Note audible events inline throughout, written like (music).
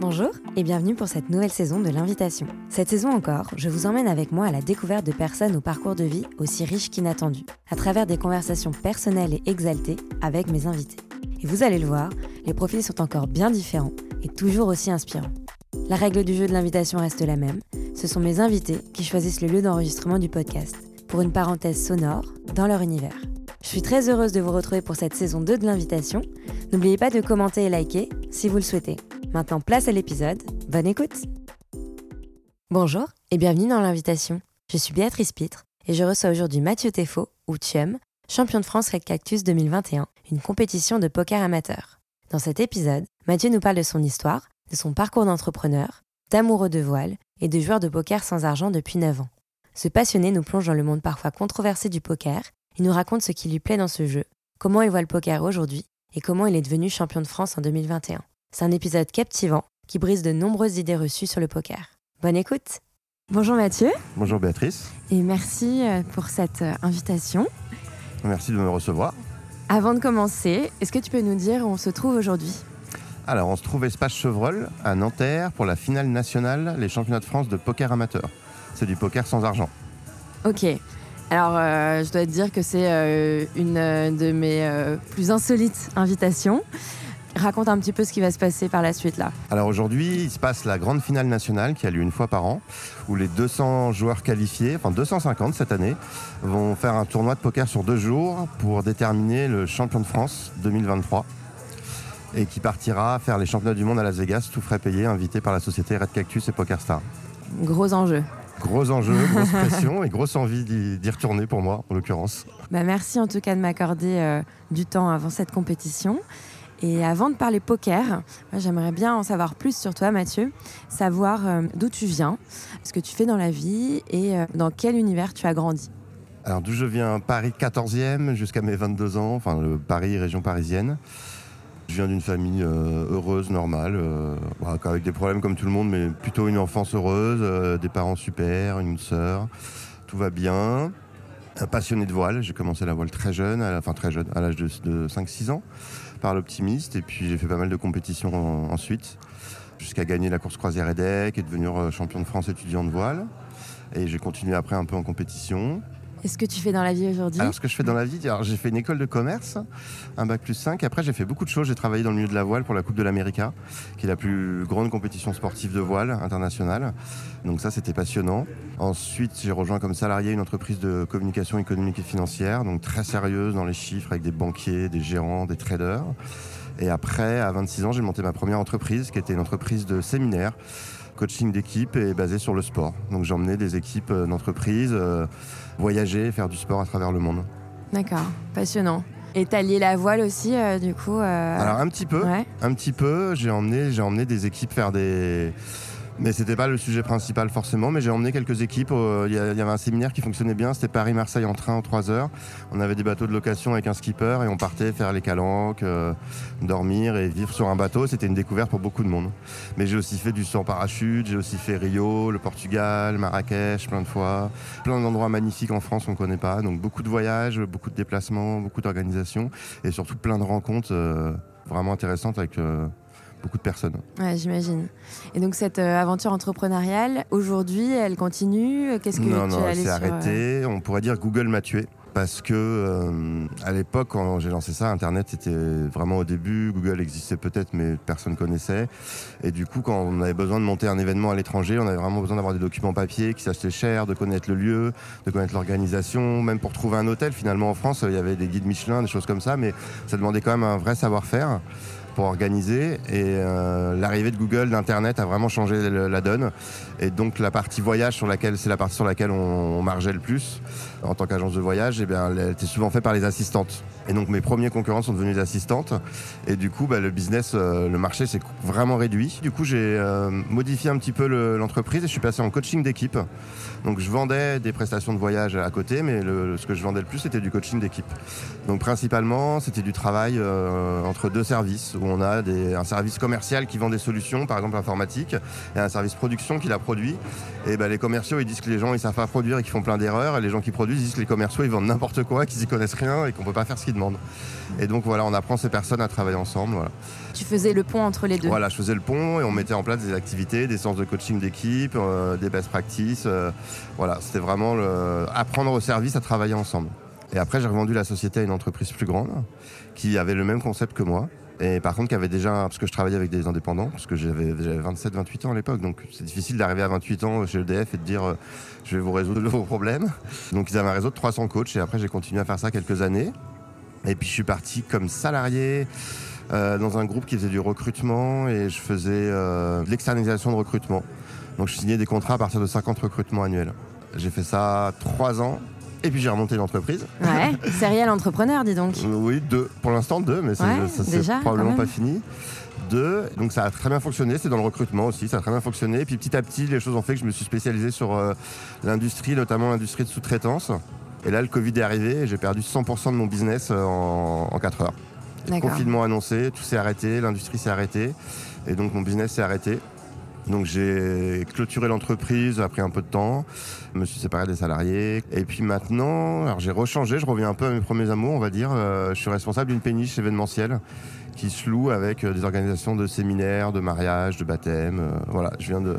Bonjour et bienvenue pour cette nouvelle saison de l'invitation. Cette saison encore, je vous emmène avec moi à la découverte de personnes au parcours de vie aussi riche qu'inattendu, à travers des conversations personnelles et exaltées avec mes invités. Et vous allez le voir, les profils sont encore bien différents et toujours aussi inspirants. La règle du jeu de l'invitation reste la même, ce sont mes invités qui choisissent le lieu d'enregistrement du podcast, pour une parenthèse sonore dans leur univers. Je suis très heureuse de vous retrouver pour cette saison 2 de l'invitation. N'oubliez pas de commenter et liker si vous le souhaitez. Maintenant, place à l'épisode. Bonne écoute Bonjour et bienvenue dans l'invitation. Je suis Béatrice Pitre et je reçois aujourd'hui Mathieu Tefo, ou Thium, champion de France Red Cactus 2021, une compétition de poker amateur. Dans cet épisode, Mathieu nous parle de son histoire, de son parcours d'entrepreneur, d'amoureux de voile et de joueur de poker sans argent depuis 9 ans. Ce passionné nous plonge dans le monde parfois controversé du poker il nous raconte ce qui lui plaît dans ce jeu, comment il voit le poker aujourd'hui et comment il est devenu champion de France en 2021. C'est un épisode captivant qui brise de nombreuses idées reçues sur le poker. Bonne écoute Bonjour Mathieu. Bonjour Béatrice. Et merci euh, pour cette euh, invitation. Merci de me recevoir. Avant de commencer, est-ce que tu peux nous dire où on se trouve aujourd'hui? Alors, on se trouve espace Chevreul à Nanterre pour la finale nationale, les championnats de France de poker amateur. C'est du poker sans argent. Ok. Alors, euh, je dois te dire que c'est euh, une de mes plus insolites invitations. Raconte un petit peu ce qui va se passer par la suite là. Alors aujourd'hui, il se passe la grande finale nationale qui a lieu une fois par an, où les 200 joueurs qualifiés, enfin 250 cette année, vont faire un tournoi de poker sur deux jours pour déterminer le champion de France 2023 et qui partira faire les championnats du monde à Las Vegas, tout frais payé, invité par la société Red Cactus et PokerStar. Gros enjeu. Gros enjeu, (laughs) grosse pression et grosse envie d'y retourner pour moi, en l'occurrence. Bah merci en tout cas de m'accorder euh, du temps avant cette compétition. Et avant de parler poker, j'aimerais bien en savoir plus sur toi, Mathieu, savoir euh, d'où tu viens, ce que tu fais dans la vie et euh, dans quel univers tu as grandi. Alors d'où je viens, Paris 14e jusqu'à mes 22 ans, enfin le Paris, région parisienne. Je viens d'une famille euh, heureuse, normale, avec des problèmes comme tout le monde, mais plutôt une enfance heureuse, des parents super, une sœur, tout va bien. Un passionné de voile, j'ai commencé la voile très jeune, à enfin très jeune, à l'âge de, 5-6 ans, par l'optimiste, et puis j'ai fait pas mal de compétitions ensuite, jusqu'à gagner la course croisière EDEC et devenir champion de France étudiant de voile. Et j'ai continué après un peu en compétition. Et ce que tu fais dans la vie aujourd'hui Alors, ce que je fais dans la vie, j'ai fait une école de commerce, un bac plus 5. Après, j'ai fait beaucoup de choses. J'ai travaillé dans le milieu de la voile pour la Coupe de l'América, qui est la plus grande compétition sportive de voile internationale. Donc, ça, c'était passionnant. Ensuite, j'ai rejoint comme salarié une entreprise de communication économique et financière, donc très sérieuse dans les chiffres, avec des banquiers, des gérants, des traders. Et après, à 26 ans, j'ai monté ma première entreprise, qui était une entreprise de séminaire coaching d'équipe et basé sur le sport. Donc j'emmenais des équipes euh, d'entreprise euh, voyager, faire du sport à travers le monde. D'accord, passionnant. Et t'as lié la voile aussi, euh, du coup Alors un petit peu, un petit peu. J'ai emmené, j'ai emmené des équipes faire des mais c'était pas le sujet principal forcément. Mais j'ai emmené quelques équipes. Il y, avait un séminaire qui fonctionnait bien. C'était Paris-Marseille en train en 3 heures. On avait des bateaux de location avec un skipper et on partait faire les calanques, euh, dormir et vivre sur un bateau. C'était une découverte pour beaucoup de monde. Mais j'ai aussi fait du saut parachute. J'ai aussi fait Rio, le Portugal, Marrakech, plein de fois. Plein d'endroits magnifiques en France qu'on connaît pas. Donc beaucoup de voyages, beaucoup de déplacements, beaucoup d'organisations et surtout plein de rencontres euh, vraiment intéressantes avec. Euh, beaucoup de personnes. Ouais, j'imagine. Et donc cette euh, aventure entrepreneuriale, aujourd'hui, elle continue? Qu'est-ce que non, non, elle s'est arrêtée. Euh, On pourrait dire Google m'a tué. Parce que euh, à l'époque, quand j'ai lancé ça, Internet c'était vraiment au début. Google existait peut-être, mais personne connaissait. Et du coup, quand on avait besoin de monter un événement à l'étranger, on avait vraiment besoin d'avoir des documents papier qui s'achetaient cher, de connaître le lieu, de connaître l'organisation, même pour trouver un hôtel. Finalement, en France, il y avait des guides Michelin, des choses comme ça, mais ça demandait quand même un vrai savoir-faire pour organiser. Et euh, l'arrivée de Google, d'Internet a vraiment changé la donne. Et donc la partie voyage sur laquelle c'est la partie sur laquelle on, margeait le plus en tant qu'agence de voyage, et eh bien, elle était souvent faite par les assistantes. Et donc mes premiers concurrents sont devenus des assistantes. Et du coup, bah, le business, euh, le marché s'est vraiment réduit. Du coup, j'ai euh, modifié un petit peu l'entreprise et je suis passé en coaching d'équipe. Donc je vendais des prestations de voyage à côté, mais ce que je vendais le plus, c'était du coaching d'équipe. Donc principalement, c'était du travail entre deux services où on a un service commercial qui vend des solutions, par exemple informatique, et un service production qui la produit. Et ben, les commerciaux, ils disent que les gens, ils savent pas produire et qu'ils font plein d'erreurs. Et les gens qui produisent disent que les commerciaux, ils vendent n'importe quoi, qu'ils y connaissent rien et qu'on peut pas faire ce qu'ils demandent. Et donc voilà, on apprend ces personnes à travailler ensemble. Voilà. Tu faisais le pont entre les deux. Voilà, je faisais le pont et on mettait en place des activités, des séances de coaching d'équipe, euh, des best practices. euh, voilà, c'était vraiment le- apprendre au service à travailler ensemble. Et après, j'ai revendu la société à une entreprise plus grande qui avait le même concept que moi. Et par contre, qui avait déjà, parce que je travaillais avec des indépendants, parce que j'avais 27-28 ans à l'époque, donc c'est difficile d'arriver à 28 ans chez EDF et de dire euh, je vais vous résoudre (laughs) vos problèmes. Donc ils avaient un réseau de 300 coachs et après j'ai continué à faire ça quelques années. Et puis je suis parti comme salarié euh, dans un groupe qui faisait du recrutement et je faisais euh, de l'externalisation de recrutement. Donc je signais des contrats à partir de 50 recrutements annuels. J'ai fait ça trois ans et puis j'ai remonté l'entreprise. Ouais, (laughs) serial entrepreneur, dis donc. Oui, deux. Pour l'instant, deux, mais c'est- Ouais, probablement pas fini. Deux, donc ça a très bien fonctionné, c'est dans le recrutement aussi, ça a très bien fonctionné. Et puis petit à petit, les choses ont fait que je me suis spécialisé sur euh, l'industrie, notamment l'industrie de sous-traitance. Et là, le Covid est arrivé et j'ai perdu 100% de mon business euh, en, en 4 heures. Confinement annoncé, tout s'est arrêté, l'industrie s'est arrêtée. Et donc mon business s'est arrêté. Donc j'ai clôturé l'entreprise après un peu de temps, je me suis séparé des salariés. Et puis maintenant, alors j'ai rechangé, je reviens un peu à mes premiers amours, on va dire. Euh, je suis responsable d'une péniche événementielle qui se loue avec euh, des organisations de séminaires, de mariages, de baptêmes. Euh, voilà, je viens de...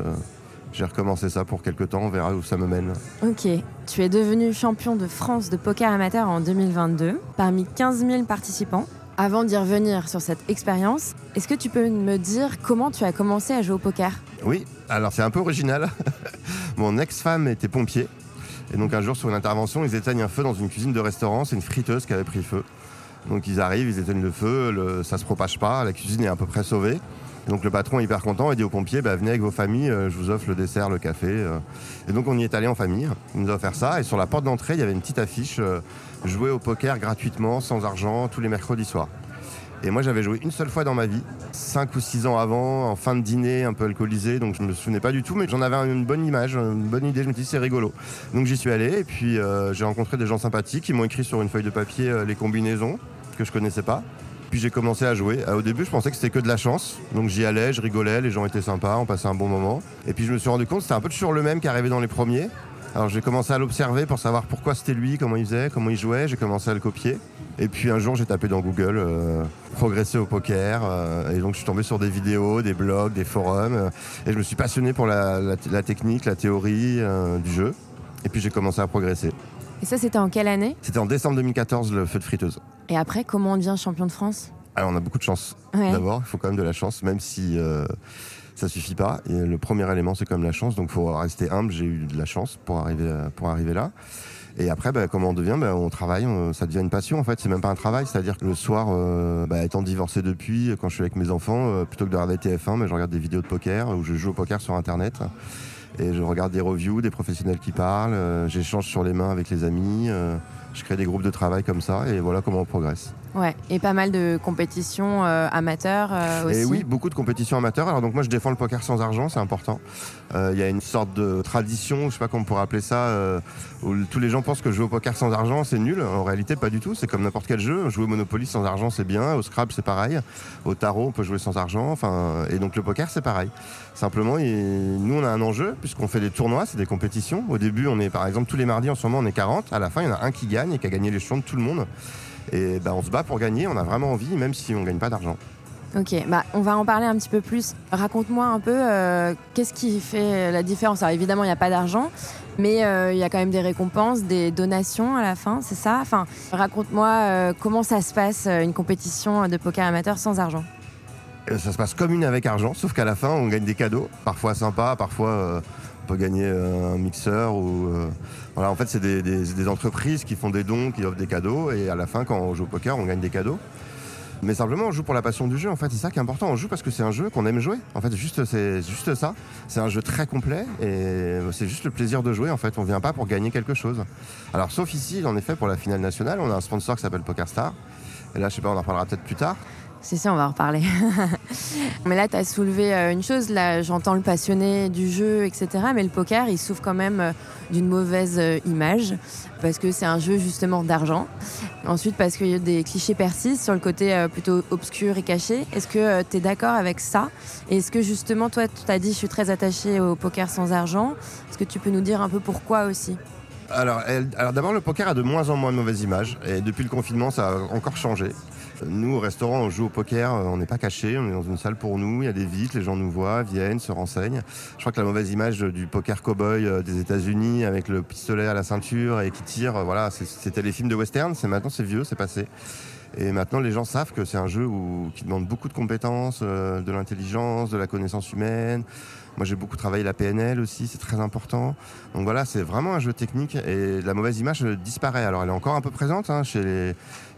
J'ai recommencé ça pour quelques temps, on verra où ça me mène. Ok, tu es devenu champion de France de poker amateur en 2022 parmi 15 000 participants. Avant d'y revenir sur cette expérience, est-ce que tu peux me dire comment tu as commencé à jouer au poker? Oui, alors c'est un peu original. (laughs) Mon ex-femme était pompier. Et donc un jour sur une intervention, ils éteignent un feu dans une cuisine de restaurant. C'est une friteuse qui avait pris feu. Donc ils arrivent, ils éteignent le feu, le- ça se propage pas, la cuisine est à peu près sauvée. Donc le patron est hyper content et dit aux pompiers, bah, venez avec vos familles, euh, je vous offre le dessert, le café. euh. Et donc on y est allé en famille, il nous a offert ça. Et sur la porte d'entrée, il y avait une petite affiche, euh, jouer au poker gratuitement, sans argent, tous les mercredis soirs. Et moi, j'avais joué une seule fois dans ma vie, 5 ou 6 ans avant, en fin de dîner, un peu alcoolisé, donc je me souvenais pas du tout, mais j'en avais une bonne image, une bonne idée. Je me suis c'est rigolo. Donc j'y suis allé, et puis euh, j'ai rencontré des gens sympathiques qui m'ont écrit sur une feuille de papier euh, les combinaisons que je connaissais pas. Puis j'ai commencé à jouer. Euh, Au début, je pensais que c'était que de la chance. Donc j'y allais, je rigolais, les gens étaient sympas, on passait un bon moment. Et puis je me suis rendu compte c'était un peu toujours le même qui arrivait dans les premiers. Alors j'ai commencé à l'observer pour savoir pourquoi c'était lui, comment il faisait, comment il jouait. J'ai commencé à le copier. Et puis un jour, j'ai tapé dans Google euh, progresser au poker. euh, et donc je suis tombé sur des vidéos, des blogs, des forums. euh, et je me suis passionné pour la, la- la technique, la théorie euh, du jeu. Et puis j'ai commencé à progresser. Et ça, c'était en quelle année? C'était en décembre 2014, le feu de friteuse. Et après, comment on devient champion de France? Alors on a beaucoup de chance. Ouais. D'abord, il faut quand même de la chance, même si ça suffit pas. Le premier élément, c'est quand même la chance. Donc, faut rester humble. J'ai eu de la chance pour arriver, pour arriver là. Et après, bah, comment on devient? Bah, On travaille, ça devient une passion en fait. C'est même pas un travail. C'est-à-dire que le soir, euh, bah, étant divorcé depuis, quand je suis avec mes enfants, euh, plutôt que de regarder TF1, mais je regarde des vidéos de poker ou je joue au poker sur Internet. Et je regarde des reviews, des professionnels qui parlent. euh, J'échange sur les mains avec les amis. je crée des groupes de travail comme ça. Et voilà comment on progresse. Ouais, et pas mal de compétitions euh, amateurs euh, aussi. Et oui, beaucoup de compétitions amateurs. Alors donc moi je défends le poker sans argent, c'est important. Euh, Il y a une sorte de tradition, je sais pas comment on pourrait appeler ça, où tous les gens pensent que jouer au poker sans argent c'est nul. En réalité pas du tout, c'est comme n'importe quel jeu. Jouer au Monopoly sans argent c'est bien, au Scrabble c'est pareil, au tarot on peut jouer sans argent. Enfin, et donc le poker c'est pareil. Simplement, il- nous on a un enjeu puisqu'on fait des tournois, c'est des compétitions. Au début on est par exemple tous les mardis en ce moment on est 40, à la fin il y en a un qui gagne et qui a gagné les champs de tout le monde. Et ben, on se bat pour gagner, on a vraiment envie, même si on gagne pas d'argent. Ok, bah, on va en parler un petit peu plus. Raconte-moi un peu euh, qu'est-ce qui fait la différence? Alors évidemment, il n'y a pas d'argent, mais euh, il y a quand même des récompenses, des donations à la fin, c'est ça? Enfin, raconte-moi euh, comment ça se passe une compétition de poker amateur sans argent? Ça se passe comme une avec argent, sauf qu'à la fin, on gagne des cadeaux, parfois sympas, parfois peut gagner euh, un mixeur ou euh, voilà. En fait, c'est des, entreprises qui font des dons, qui offrent des cadeaux, et à la fin, quand on joue au poker, on gagne des cadeaux. Mais simplement, on joue pour la passion du jeu. En fait, c'est ça qui est important. On joue parce que c'est un jeu qu'on aime jouer. En fait, juste c'est juste ça. C'est un jeu très complet et c'est juste le plaisir de jouer. En fait, on vient pas pour gagner quelque chose. Alors, sauf ici, en effet, pour la finale nationale, on a un sponsor qui s'appelle PokerStar. Et là, je sais pas, on en parlera peut-être plus tard. Si, si, on va en reparler. (laughs) mais là, tu as soulevé euh, une chose. Là, j'entends le passionné du jeu, etc. Mais le poker, il souffre quand même euh, d'une mauvaise euh, image parce que c'est un jeu justement d'argent. Ensuite, parce qu'il y a des clichés persistent sur le côté plutôt obscur et caché. Est-ce que tu es d'accord avec ça? Est-ce que justement, toi, tu as dit je suis très attaché au poker sans argent? Est-ce que tu peux nous dire un peu pourquoi aussi? Alors, alors d'abord, le poker a de moins en moins de mauvaise image. Et depuis le confinement, ça a encore changé. Nous, au restaurant, on joue au poker, euh, on n'est pas caché, on est dans une salle pour nous, il y a des vitres, les gens nous voient, viennent, se renseignent. Je crois que la mauvaise image du poker cowboy euh, des États-Unis avec le pistolet à la ceinture et qui tire, euh, voilà, c'était les films de western, c'est maintenant c'est vieux, c'est passé. Et maintenant, les gens savent que c'est un jeu qui demande beaucoup de compétences, de l'intelligence, de la connaissance humaine, moi, j'ai beaucoup travaillé la PNL aussi, c'est très important. Donc voilà, c'est vraiment un jeu technique et la mauvaise image disparaît. Alors, elle est encore un peu présente hein, chez,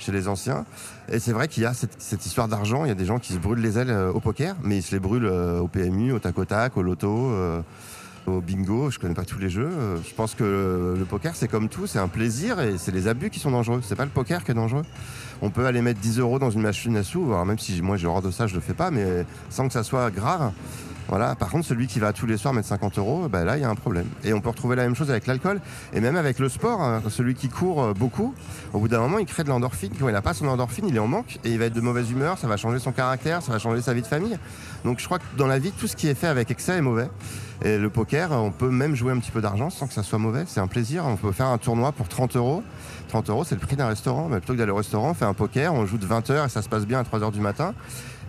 les, anciens. Et c'est vrai qu'il y a cette, histoire d'argent. Il y a des gens qui se brûlent les ailes euh, au poker, mais ils se les brûlent euh, au PMU, au tac au tac, au loto. Euh, au bingo, je connais pas tous les jeux. Je pense que le poker, c'est comme tout, c'est un plaisir et c'est les abus qui sont dangereux. C'est pas le poker qui est dangereux. On peut aller mettre 10 euros dans une machine à sous, même si moi j'ai horreur de ça, je le fais pas, mais sans que ça soit grave. Voilà. Par contre, celui qui va tous les soirs mettre 50 euros, bah là, il y a un problème. Et on peut retrouver la même chose avec l'alcool et même avec le sport. Hein. Celui qui court euh, beaucoup, au bout d'un moment, il crée de l'endorphine. Quand il n'a pas son endorphine, il est en manque et il va être de mauvaise humeur. Ça va changer son caractère, ça va changer sa vie de famille. Donc, je crois que dans la vie, tout ce qui est fait avec excès est mauvais. Et le poker, on peut même jouer un petit peu d'argent sans que ça soit mauvais. C'est un plaisir. On peut faire un tournoi pour 30 euros. 30 euros, c'est le prix d'un restaurant. Mais plutôt que d'aller au restaurant, on fait un poker, on joue de 20 heures et ça se passe bien à 3 heures du matin.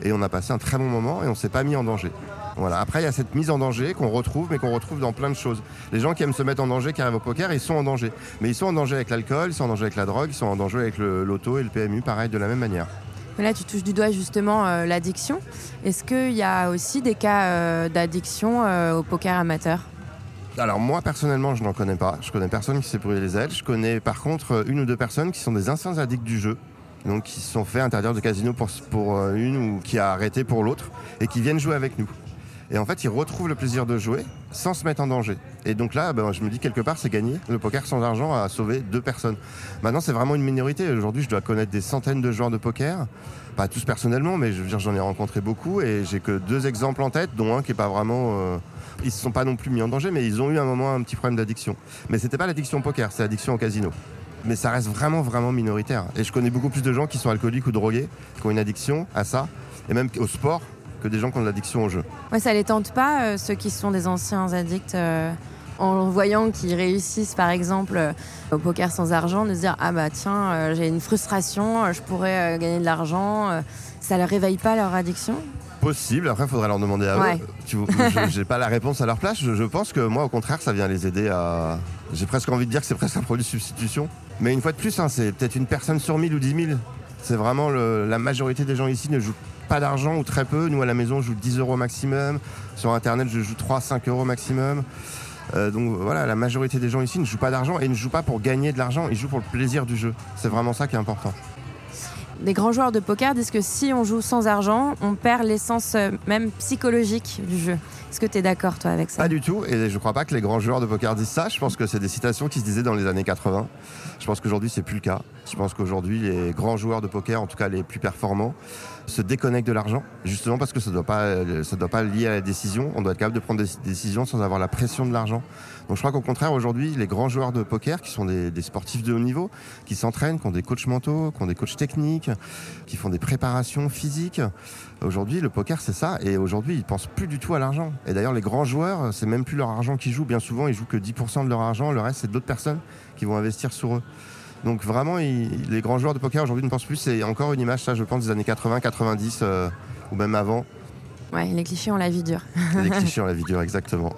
Et on a passé un très bon moment et on s'est pas mis en danger. Voilà. Après, il y a cette mise en danger qu'on retrouve, mais qu'on retrouve dans plein de choses. Les gens qui aiment se mettre en danger, qui arrivent au poker, ils sont en danger. Mais ils sont en danger avec l'alcool, ils sont en danger avec la drogue, ils sont en danger avec le loto et le PMU, pareil, de la même manière. Là, tu touches du doigt justement euh, l'addiction. Est-ce qu'il y a aussi des cas euh, d'addiction euh, au poker amateur? Alors moi personnellement je n'en connais pas, je connais personne qui s'est brûlé les ailes, je connais par contre une ou deux personnes qui sont des anciens addicts du jeu, donc qui se sont fait interdire de casino pour une ou qui a arrêté pour l'autre et qui viennent jouer avec nous. Et en fait, ils retrouvent le plaisir de jouer sans se mettre en danger. Et donc là, ben, je me dis quelque part, c'est gagné. Le poker sans argent a sauvé deux personnes. Maintenant, c'est vraiment une minorité. Aujourd'hui, je dois connaître des centaines de joueurs de poker. Pas tous personnellement, mais j'en ai rencontré beaucoup et j'ai que deux exemples en tête, dont un qui est pas vraiment. Euh, ils se sont pas non plus mis en danger, mais ils ont eu un moment un petit problème d'addiction. Mais c'était pas l'addiction au poker, c'est l'addiction au casino. Mais ça reste vraiment, vraiment minoritaire. Et je connais beaucoup plus de gens qui sont alcooliques ou drogués, qui ont une addiction à ça, et même au sport, que des gens qui ont de l'addiction au jeu. Ouais, ça les tente pas, euh, ceux qui sont des anciens addicts, euh, en voyant qu'ils réussissent par exemple euh, au poker sans argent, de se dire Ah bah tiens, j'ai une frustration, je pourrais gagner de l'argent. ça ne réveille pas leur addiction? Possible, après il faudrait leur demander à eux. Je n'ai pas la réponse à leur place. Je, je, pense que moi, au contraire, ça vient les aider à. J'ai presque envie de dire que c'est presque un produit de substitution. Mais une fois de plus, hein, c'est peut-être une personne sur mille ou dix mille. C'est vraiment la majorité des gens ici ne jouent pas d'argent ou très peu. Nous, à la maison, je joue 10 euros maximum. Sur Internet, je joue 3-5 euros maximum. Euh, donc voilà, la majorité des gens ici ne jouent pas d'argent et ne jouent pas pour gagner de l'argent, ils jouent pour le plaisir du jeu. C'est vraiment ça qui est important. Les grands joueurs de poker disent que si on joue sans argent, on perd l'essence euh, même psychologique du jeu. Est-ce que tu es d'accord, toi, avec ça? Pas du tout. Et je crois pas que les grands joueurs de poker disent ça. Je pense que c'est des citations qui se disaient dans les années 80. Je pense qu'aujourd'hui, c'est plus le cas. Je pense qu'aujourd'hui, les grands joueurs de poker, en tout cas les plus performants, se déconnectent de l'argent, justement parce que ça ne doit, pas, doit lier à la décision. On doit être capable de prendre des décisions sans avoir la pression de l'argent. Donc je crois qu'au contraire, aujourd'hui, les grands joueurs de poker, qui sont des, sportifs de haut niveau, qui s'entraînent, qui ont des coachs mentaux, qui ont des coachs techniques, qui font des préparations physiques, aujourd'hui, le poker, c'est ça. Et aujourd'hui, ils pensent plus du tout à l'argent. Et d'ailleurs, les grands joueurs, c'est même plus leur argent qu'ils jouent. Bien souvent, ils jouent que 10% de leur argent. Le reste, c'est d'autres personnes qui vont investir sur eux. Donc vraiment, les grands joueurs de poker aujourd'hui ne pensent plus. C'est encore une image, ça, je pense, des années 80, 90 euh, ou même avant. Ouais, les clichés ont la vie dure. les (laughs) clichés ont la vie dure, exactement.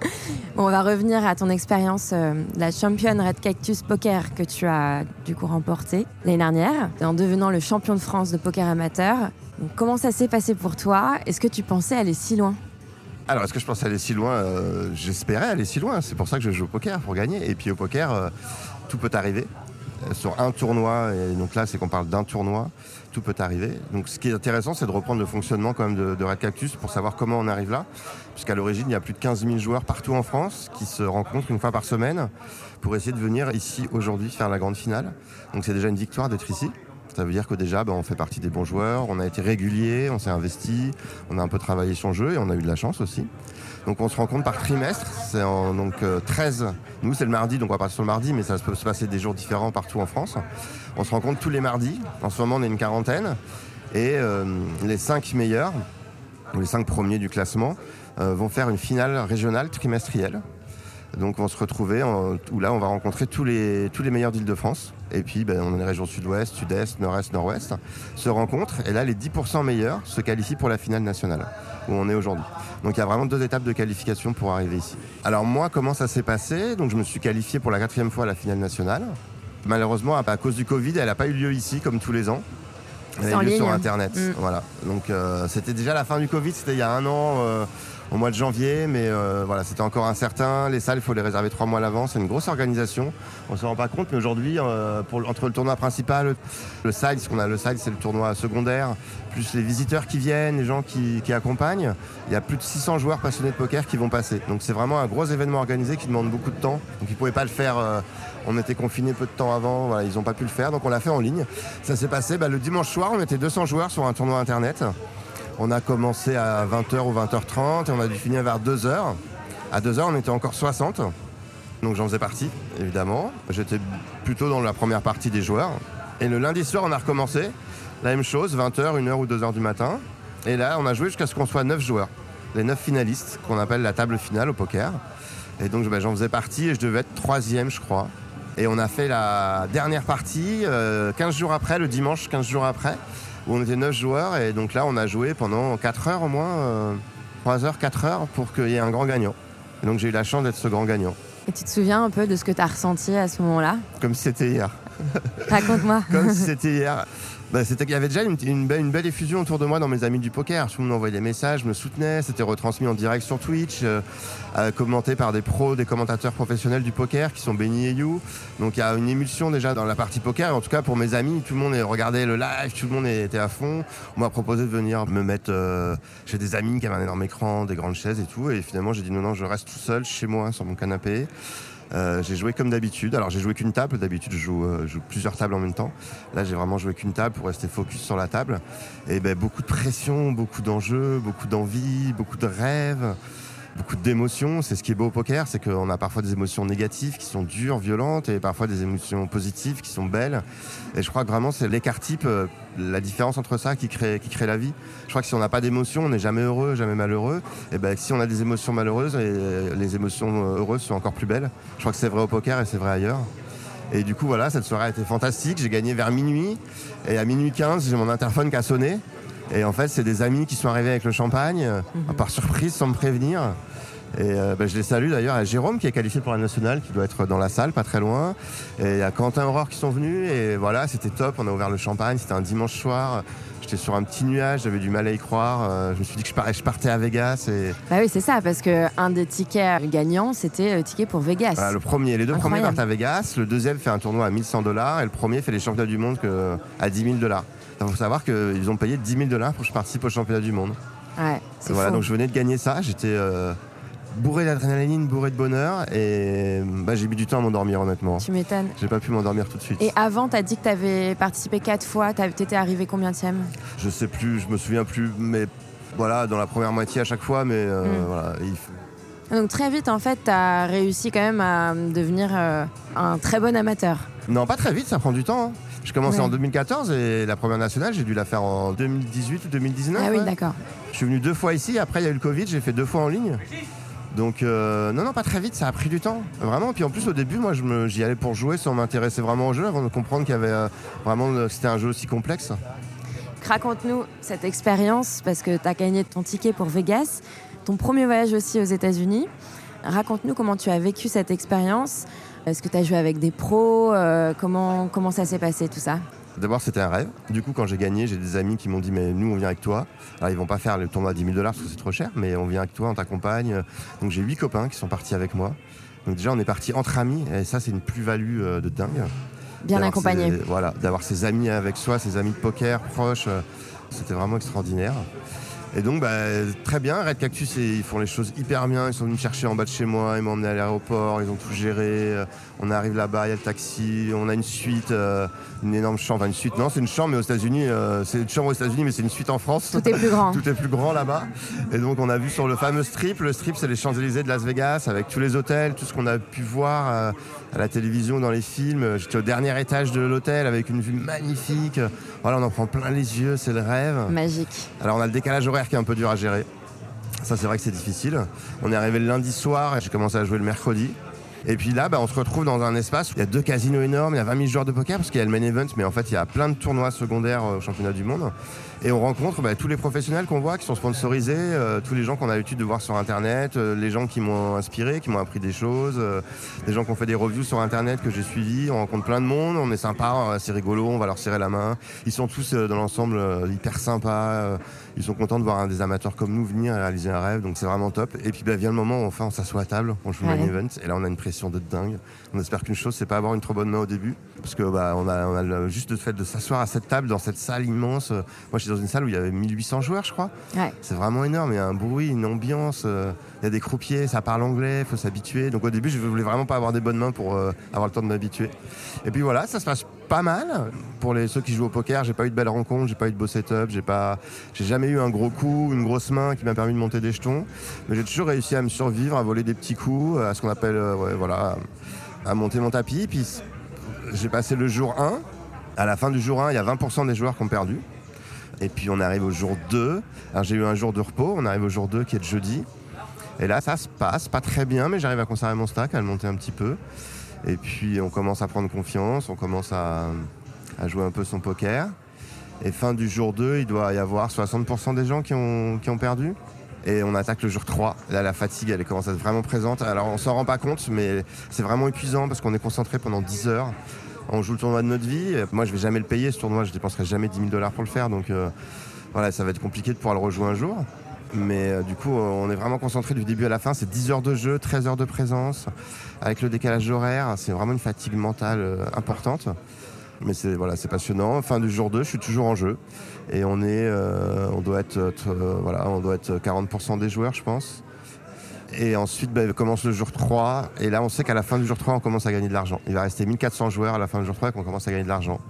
Bon, on va revenir à ton expérience, euh, la championne Red Cactus Poker que tu as du coup remportée l'année dernière, en devenant le champion de France de poker amateur. comment ça s'est passé pour toi? Est-ce que tu pensais aller si loin? Alors, est-ce que je pensais aller si loin? Euh, J'espérais aller si loin. C'est pour ça que je joue au poker, pour gagner. Et puis au poker, tout peut arriver. Euh, sur un tournoi, et donc là c'est qu'on parle d'un tournoi, tout peut arriver. Donc ce qui est intéressant c'est de reprendre le fonctionnement quand même de, Red Cactus pour savoir comment on arrive là, puisqu'à l'origine il y a plus de 15 000 joueurs partout en France qui se rencontrent une fois par semaine pour essayer de venir ici aujourd'hui faire la grande finale. Donc c'est déjà une victoire d'être ici. Ça veut dire que déjà, ben, on fait partie des bons joueurs, on a été régulier, on s'est investi, on a un peu travaillé son jeu et on a eu de la chance aussi. Donc on se rencontre par trimestre, c'est en donc 13. Nous c'est le mardi, donc on va partir sur le mardi, mais ça peut se passer des jours différents partout en France. On se rencontre tous les mardis. En ce moment on est une quarantaine et les cinq meilleurs, les cinq premiers du classement, vont faire une finale régionale trimestrielle donc on va se retrouver où là on va rencontrer tous les, tous les meilleurs d'Île-de-France. Et puis ben, on a les régions sud-ouest, sud-est, nord-est, nord-ouest se rencontrent. Et là les 10% meilleurs se qualifient pour la finale nationale où on est aujourd'hui. Donc il y a vraiment deux étapes de qualification pour arriver ici. Alors moi comment ça s'est passé? Donc je me suis qualifié pour la quatrième fois à la finale nationale. Malheureusement à cause du Covid elle n'a pas eu lieu ici comme tous les ans. Elle a eu lieu sur internet. Mm. Voilà. Donc euh, c'était déjà la fin du Covid, c'était il y a un an. Euh, au mois de janvier, mais euh, voilà, c'était encore incertain. Les salles, il faut les réserver trois mois à l'avance. C'est une grosse organisation. On ne se rend pas compte, mais aujourd'hui, euh, entre le tournoi principal, le side, ce qu'on a le side, c'est le tournoi secondaire, plus les visiteurs qui viennent, les gens qui, accompagnent, il y a plus de 600 joueurs passionnés de poker qui vont passer. Donc c'est vraiment un gros événement organisé qui demande beaucoup de temps. Donc ils ne pouvaient pas le faire. Euh, on était confinés peu de temps avant, ils n'ont pas pu le faire, donc on l'a fait en ligne. Ça s'est passé bah, le dimanche soir, on était 200 joueurs sur un tournoi internet. On a commencé à 20h ou 20h30 et on a dû finir vers 2h. À 2h, on était encore 60. Donc j'en faisais partie, évidemment. J'étais plutôt dans la première partie des joueurs. Et le lundi soir, on a recommencé. La même chose, 20h, 1h ou 2h du matin. Et là, on a joué jusqu'à ce qu'on soit 9 joueurs. Les 9 finalistes, qu'on appelle la table finale au poker. Et donc ben, j'en faisais partie et je devais être troisième, je crois. Et on a fait la dernière partie 15 euh, jours après, le dimanche 15 jours après où on était 9 joueurs. Et donc là, on a joué pendant 4 heures au moins, 3 euh, heures, 4 heures, pour qu'il y ait un grand gagnant. Et donc j'ai eu la chance d'être ce grand gagnant. Et tu te souviens un peu de ce que tu as ressenti à ce moment-là? Comme si c'était hier. Raconte-moi. (laughs) Comme si c'était hier. Bah, c'était qu'il y avait déjà une, belle, effusion autour de moi dans mes amis du poker. Tout le monde envoyait des messages, me soutenait, c'était retransmis en direct sur Twitch, euh, euh, commenté par des pros, des commentateurs professionnels du poker qui sont Benny et You. Donc il y a une émulsion déjà dans la partie poker. En tout cas pour mes amis, tout le monde regardait le live, tout le monde était à fond. On m'a proposé de venir me mettre euh, chez des amis qui avaient un énorme écran, des grandes chaises et tout. Et finalement j'ai dit non non, je reste tout seul chez moi sur mon canapé. Euh, j'ai joué comme d'habitude. Alors j'ai joué qu'une table. D'habitude je joue, euh, joue, plusieurs tables en même temps. Là j'ai vraiment joué qu'une table pour rester focus sur la table. Et ben beaucoup de pression, beaucoup d'enjeux, beaucoup d'envie, beaucoup de rêves beaucoup d'émotions. C'est ce qui est beau au poker, c'est qu'on a parfois des émotions négatives qui sont dures, violentes, et parfois des émotions positives qui sont belles. Et je crois que vraiment c'est l'écart type, euh, la différence entre ça qui crée, qui crée la vie. Je crois que si on n'a pas d'émotions, on n'est jamais heureux, jamais malheureux. Et ben si on a des émotions malheureuses, les émotions heureuses sont encore plus belles. Je crois que c'est vrai au poker et c'est vrai ailleurs. Et du coup, voilà, cette soirée a été fantastique. J'ai gagné vers minuit. Et à minuit 15, j'ai mon interphone qui a sonné. Et en fait, c'est des amis qui sont arrivés avec le champagne, mhm. par surprise, sans me prévenir. Et euh, bah, je les salue d'ailleurs à Jérôme qui est qualifié pour la nationale, qui doit être dans la salle, pas très loin. Et il y a Quentin Aurore qui sont venus. Et voilà, c'était top. On a ouvert le champagne. C'était un dimanche soir. J'étais sur un petit nuage, j'avais du mal à y croire. Euh, je me suis dit que je, partais à Vegas. Et... Bah oui, c'est ça, parce qu'un des tickets gagnants, c'était le ticket pour Vegas. le premier, les deux premiers partent à Vegas. Le deuxième fait un tournoi à 1100 dollars. Et le premier fait les championnats du monde à 10 000 dollars. Il faut savoir qu'ils ont payé 10 000 dollars pour que je participe au championnat du monde. Ouais, c'est Voilà, donc je venais de gagner ça. J'étais euh, bourré d'adrénaline, bourré de bonheur. Et bah, j'ai mis du temps à m'endormir, honnêtement. Tu m'étonnes. J'ai pas pu m'endormir tout de suite. Et avant, tu as dit que tu avais participé quatre fois. T'étais arrivé combien de Je sais plus, je me souviens plus. Mais voilà, dans la première moitié à chaque fois. Mais euh, hmm. voilà. Donc très vite, en fait, tu as réussi quand même à devenir euh, un très bon amateur. Non, pas très vite, ça prend du temps. Hein. Je commençais en 2014 et la première nationale, j'ai dû la faire en 2018 ou 2019. Ah oui, d'accord. Je suis venu deux fois ici, après il y a eu le Covid, j'ai fait deux fois en ligne. Donc euh, non, non, pas très vite, ça a pris du temps, vraiment. Puis en plus au début, moi j'y allais pour jouer sans m'intéresser vraiment au jeu, avant de comprendre qu'il y avait euh, vraiment euh, c'était un jeu aussi complexe. Raconte-nous cette expérience, parce que tu as gagné ton ticket pour Vegas, ton premier voyage aussi aux États-Unis. Raconte-nous comment tu as vécu cette expérience. Est-ce que tu as joué avec des pros euh, comment, comment ça s'est passé tout ça? D'abord, c'était un rêve. Du coup, quand j'ai gagné, j'ai des amis qui m'ont dit Mais nous, on vient avec toi. Alors, ils vont pas faire le tournoi à 10 000 dollars parce que c'est trop cher, mais on vient avec toi, on t'accompagne. Donc, j'ai huit copains qui sont partis avec moi. Donc, déjà, on est partis entre amis, et ça, c'est une plus-value euh, de dingue. Bien accompagné. Voilà, d'avoir ses amis avec soi, ses amis de poker proches, euh, c'était vraiment extraordinaire. Et donc, bah, très bien, Red Cactus, ils font les choses hyper bien. Ils sont venus me chercher en bas de chez moi, ils m'ont emmené à l'aéroport, ils ont tout géré. Euh, on arrive là-bas, il y a le taxi, on a une suite, euh, une énorme chambre. Enfin, une suite, non, c'est une chambre, mais aux États-Unis, euh, c'est une chambre aux États-Unis, mais c'est une suite en France. Tout est plus grand. (laughs) tout est plus grand là-bas. Et donc, on a vu sur le fameux strip. Le strip, c'est les Champs-Élysées de Las Vegas, avec tous les hôtels, tout ce qu'on a pu voir à la télévision, dans les films. J'étais au dernier étage de l'hôtel avec une vue magnifique. Voilà, on en prend plein les yeux, c'est le rêve. Magique. Alors, on a le décalage horaire qui est un peu dur à gérer. Ça, c'est vrai que c'est difficile. On est arrivé le lundi soir et j'ai commencé à jouer le mercredi. Et puis là, bah, on se retrouve dans un espace où il y a deux casinos énormes, il y a 20 000 joueurs de poker parce qu'il y a le main event, mais en fait, il y a plein de tournois secondaires au championnat du monde. Et on rencontre bah, tous les professionnels qu'on voit, qui sont sponsorisés, euh, tous les gens qu'on a l'habitude de voir sur Internet, euh, les gens qui m'ont inspiré, qui m'ont appris des choses, euh, des gens qui ont fait des reviews sur Internet que j'ai suivis. On rencontre plein de monde, on est sympa, c'est rigolo, on va leur serrer la main. Ils sont tous dans l'ensemble hyper sympas. ils sont contents de voir un des amateurs comme nous venir réaliser un rêve, donc c'est vraiment top. Et puis bah, vient le moment où enfin on s'assoit à table, on joue main event, et là on a une pression de dingue. On espère qu'une chose, c'est pas avoir une trop bonne main au début, parce que bah, on a, on a juste le fait de s'asseoir à cette table dans cette salle immense. Moi, dans une salle où il y avait 1800 joueurs, je crois. C'est vraiment énorme. Il y a un bruit, une ambiance. Euh, il y a des croupiers, ça parle anglais, il faut s'habituer. Donc au début, je voulais vraiment pas avoir des bonnes mains pour euh, avoir le temps de m'habituer. Et puis voilà, ça se passe pas mal. Pour les, ceux qui jouent au poker, j'ai pas eu de belles rencontres, j'ai pas eu de beau setup, j'ai pas, j'ai jamais eu un gros coup, une grosse main qui m'a permis de monter des jetons. Mais j'ai toujours réussi à me survivre, à voler des petits coups, à ce qu'on appelle, euh, voilà, à monter mon tapis. Puis j'ai passé le jour 1. À la fin du jour 1, il y a 20% des joueurs qui ont perdu. Et puis on arrive au jour 2. Alors j'ai eu un jour de repos, on arrive au jour 2 qui est le jeudi. Et là ça se passe, pas très bien, mais j'arrive à conserver mon stack, à le monter un petit peu. Et puis on commence à prendre confiance, on commence à, jouer un peu son poker. Et fin du jour 2, il doit y avoir 60% des gens qui ont, perdu. Et on attaque le jour 3. Là, la fatigue, elle commence à être vraiment présente. Alors, on s'en rend pas compte, mais c'est vraiment épuisant parce qu'on est concentré pendant 10 heures. On joue le tournoi de notre vie. Moi, je vais jamais le payer, ce tournoi. Je dépenserai jamais 10 000 dollars pour le faire. Donc, euh, voilà, ça va être compliqué de pouvoir le rejouer un jour. Mais euh, du coup, on est vraiment concentré du début à la fin. C'est 10 heures de jeu, 13 heures de présence. Avec le décalage horaire, c'est vraiment une fatigue mentale euh, importante. Mais c'est voilà, passionnant. Fin du jour 2, je suis toujours en jeu. Et on doit être, voilà, on doit être 40% des joueurs, je pense. Et ensuite, bah, commence le jour 3. Et là, on sait qu'à la fin du jour 3, on commence à gagner de l'argent. Il va rester 1400 joueurs à la fin du jour 3 et qu'on commence à gagner de l'argent.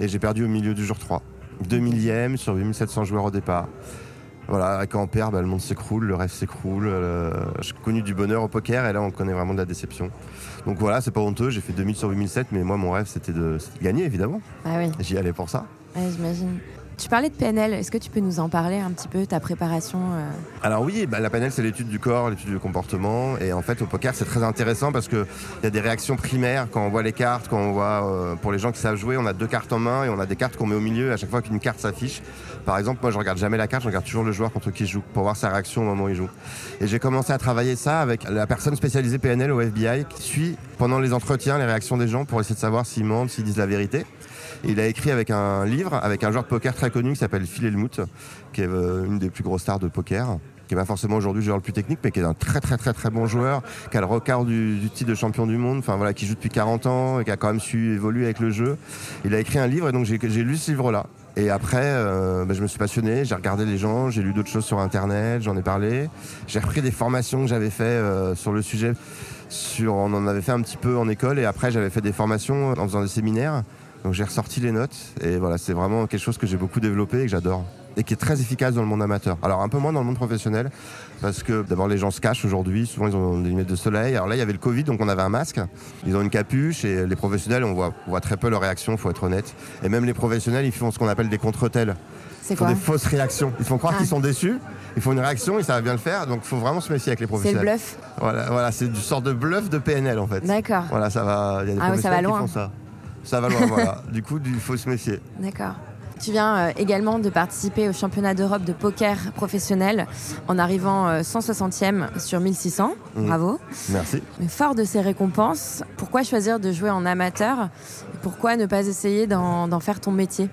Et j'ai perdu au milieu du jour 3. 2 millièmes sur 8700 joueurs au départ. Voilà, quand on perd, bah, le monde s'écroule, le rêve s'écroule. Euh, j'ai connu du bonheur au poker et là, on connaît vraiment de la déception. Donc voilà, c'est pas honteux. J'ai fait 2000 sur 8007, mais moi, mon rêve, c'était de, gagner, évidemment. Ah oui. J'y allais pour ça. j'imagine. Tu parlais de PNL, est-ce que tu peux nous en parler un petit peu, ta préparation euh Alors oui, bah, la PNL c'est l'étude du corps, l'étude du comportement. Et en fait au poker c'est très intéressant parce qu'il y a des réactions primaires quand on voit les cartes, quand on voit, euh, pour les gens qui savent jouer, on a deux cartes en main et on a des cartes qu'on met au milieu à chaque fois qu'une carte s'affiche. Par exemple, moi je regarde jamais la carte, je regarde toujours le joueur contre qui je joue pour voir sa réaction au moment où il joue. Et j'ai commencé à travailler ça avec la personne spécialisée PNL au FBI qui suit pendant les entretiens les réactions des gens pour essayer de savoir s'ils mentent, s'ils disent la vérité il a écrit avec un livre, avec un joueur de poker très connu qui s'appelle Phil Helmut, qui est euh, une des plus grosses stars de poker qui n'est pas forcément aujourd'hui le joueur le plus technique, mais qui est un très très très très bon joueur, qui a le record du, titre de champion du monde, voilà, qui joue depuis 40 ans et qui a quand même su évoluer avec le jeu. Il a écrit un livre et donc j'ai lu ce livre-là. Et après, euh, ben, je me suis passionné, j'ai regardé les gens, j'ai lu d'autres choses sur Internet, j'en ai parlé. J'ai repris des formations que j'avais fait euh, sur le sujet. On en avait fait un petit peu en école et après j'avais fait des formations en faisant des séminaires. Donc j'ai ressorti les notes et voilà, c'est vraiment quelque chose que j'ai beaucoup développé et que j'adore et qui est très efficace dans le monde amateur. Alors un peu moins dans le monde professionnel parce que d'abord les gens se cachent aujourd'hui, souvent ils ont des lunettes de soleil. Alors là il y avait le Covid donc on avait un masque, ils ont une capuche et les professionnels on voit, on voit très peu leur réaction, faut être honnête. Et même les professionnels ils font ce qu'on appelle des contre-tels. Ils font des fausses réactions. Ils font croire qu'ils ah. sont déçus, ils font une réaction ça va bien le faire. Donc il faut vraiment se méfier avec les professionnels. C'est le bluff. Voilà, voilà c'est du sort de bluff de PNL en fait. D'accord. Voilà, ça va. Il y a des ah, professionnels qui font ça. Ça va loin, voilà. Du coup, il faut se méfier. D'accord. Tu viens euh, également de participer au championnat d'Europe de poker professionnel en arrivant 160e euh, sur 1600. Mmh. Bravo. Merci. Mais fort de ces récompenses, pourquoi choisir de jouer en amateur? Pourquoi ne pas essayer d'en faire ton métier?